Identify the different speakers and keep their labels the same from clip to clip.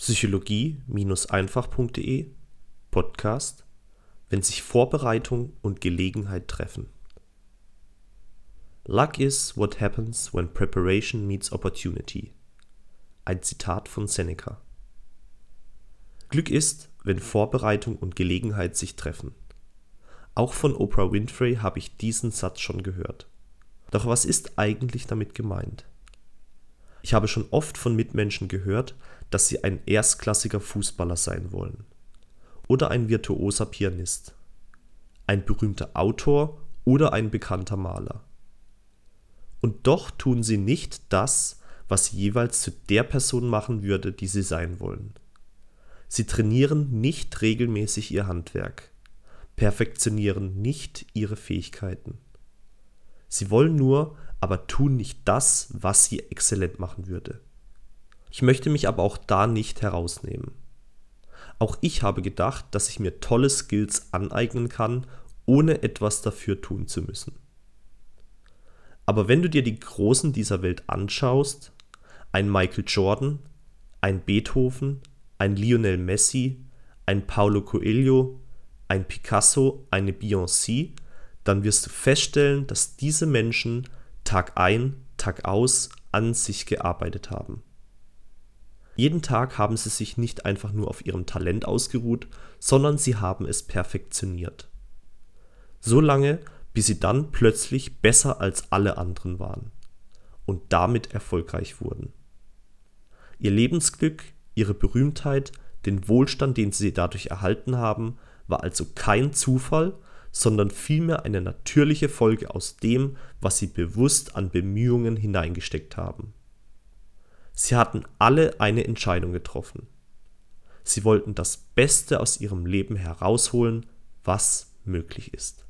Speaker 1: Psychologie-einfach.de Podcast Wenn sich Vorbereitung und Gelegenheit treffen. Luck is what happens when preparation meets opportunity. Ein Zitat von Seneca. Glück ist, wenn Vorbereitung und Gelegenheit sich treffen. Auch von Oprah Winfrey habe ich diesen Satz schon gehört. Doch was ist eigentlich damit gemeint? Ich habe schon oft von Mitmenschen gehört, dass sie ein erstklassiger Fußballer sein wollen. Oder ein virtuoser Pianist. Ein berühmter Autor oder ein bekannter Maler. Und doch tun sie nicht das, was sie jeweils zu der Person machen würde, die sie sein wollen. Sie trainieren nicht regelmäßig ihr Handwerk, perfektionieren nicht ihre Fähigkeiten. Sie wollen nur, aber tun nicht das, was sie exzellent machen würde. Ich möchte mich aber auch da nicht herausnehmen. Auch ich habe gedacht, dass ich mir tolle Skills aneignen kann, ohne etwas dafür tun zu müssen. Aber wenn du dir die Großen dieser Welt anschaust, ein Michael Jordan, ein Beethoven, ein Lionel Messi, ein Paulo Coelho, ein Picasso, eine Beyoncé, dann wirst du feststellen, dass diese Menschen Tag ein, Tag aus an sich gearbeitet haben. Jeden Tag haben sie sich nicht einfach nur auf ihrem Talent ausgeruht, sondern sie haben es perfektioniert. So lange, bis sie dann plötzlich besser als alle anderen waren und damit erfolgreich wurden. Ihr Lebensglück, ihre Berühmtheit, den Wohlstand, den sie dadurch erhalten haben, war also kein Zufall, sondern vielmehr eine natürliche Folge aus dem, was sie bewusst an Bemühungen hineingesteckt haben. Sie hatten alle eine Entscheidung getroffen. Sie wollten das Beste aus ihrem Leben herausholen, was möglich ist.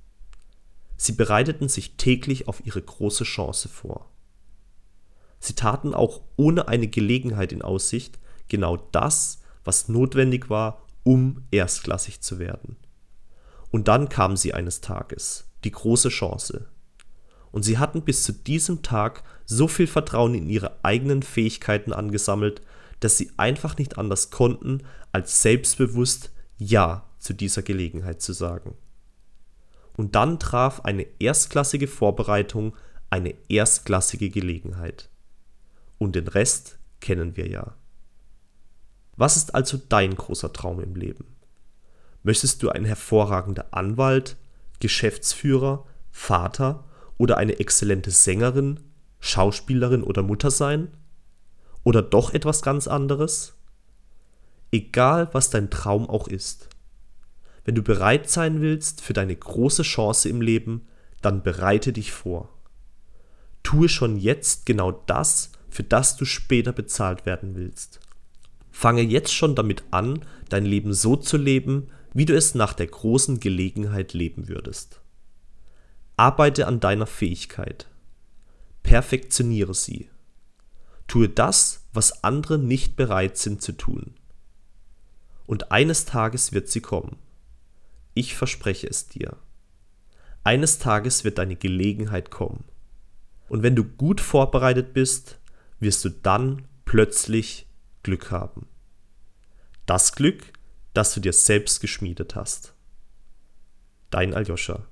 Speaker 1: Sie bereiteten sich täglich auf ihre große Chance vor. Sie taten auch ohne eine Gelegenheit in Aussicht genau das, was notwendig war, um erstklassig zu werden. Und dann kam sie eines Tages, die große Chance. Und sie hatten bis zu diesem Tag so viel Vertrauen in ihre eigenen Fähigkeiten angesammelt, dass sie einfach nicht anders konnten, als selbstbewusst Ja zu dieser Gelegenheit zu sagen. Und dann traf eine erstklassige Vorbereitung eine erstklassige Gelegenheit. Und den Rest kennen wir ja. Was ist also dein großer Traum im Leben? Möchtest du ein hervorragender Anwalt, Geschäftsführer, Vater oder eine exzellente Sängerin, Schauspielerin oder Mutter sein? Oder doch etwas ganz anderes? Egal, was dein Traum auch ist. Wenn du bereit sein willst für deine große Chance im Leben, dann bereite dich vor. Tue schon jetzt genau das, für das du später bezahlt werden willst. Fange jetzt schon damit an, dein Leben so zu leben, wie du es nach der großen Gelegenheit leben würdest. Arbeite an deiner Fähigkeit. Perfektioniere sie. Tue das, was andere nicht bereit sind zu tun. Und eines Tages wird sie kommen. Ich verspreche es dir. Eines Tages wird deine Gelegenheit kommen. Und wenn du gut vorbereitet bist, wirst du dann plötzlich Glück haben. Das Glück, das du dir selbst geschmiedet hast. Dein Aljoscha.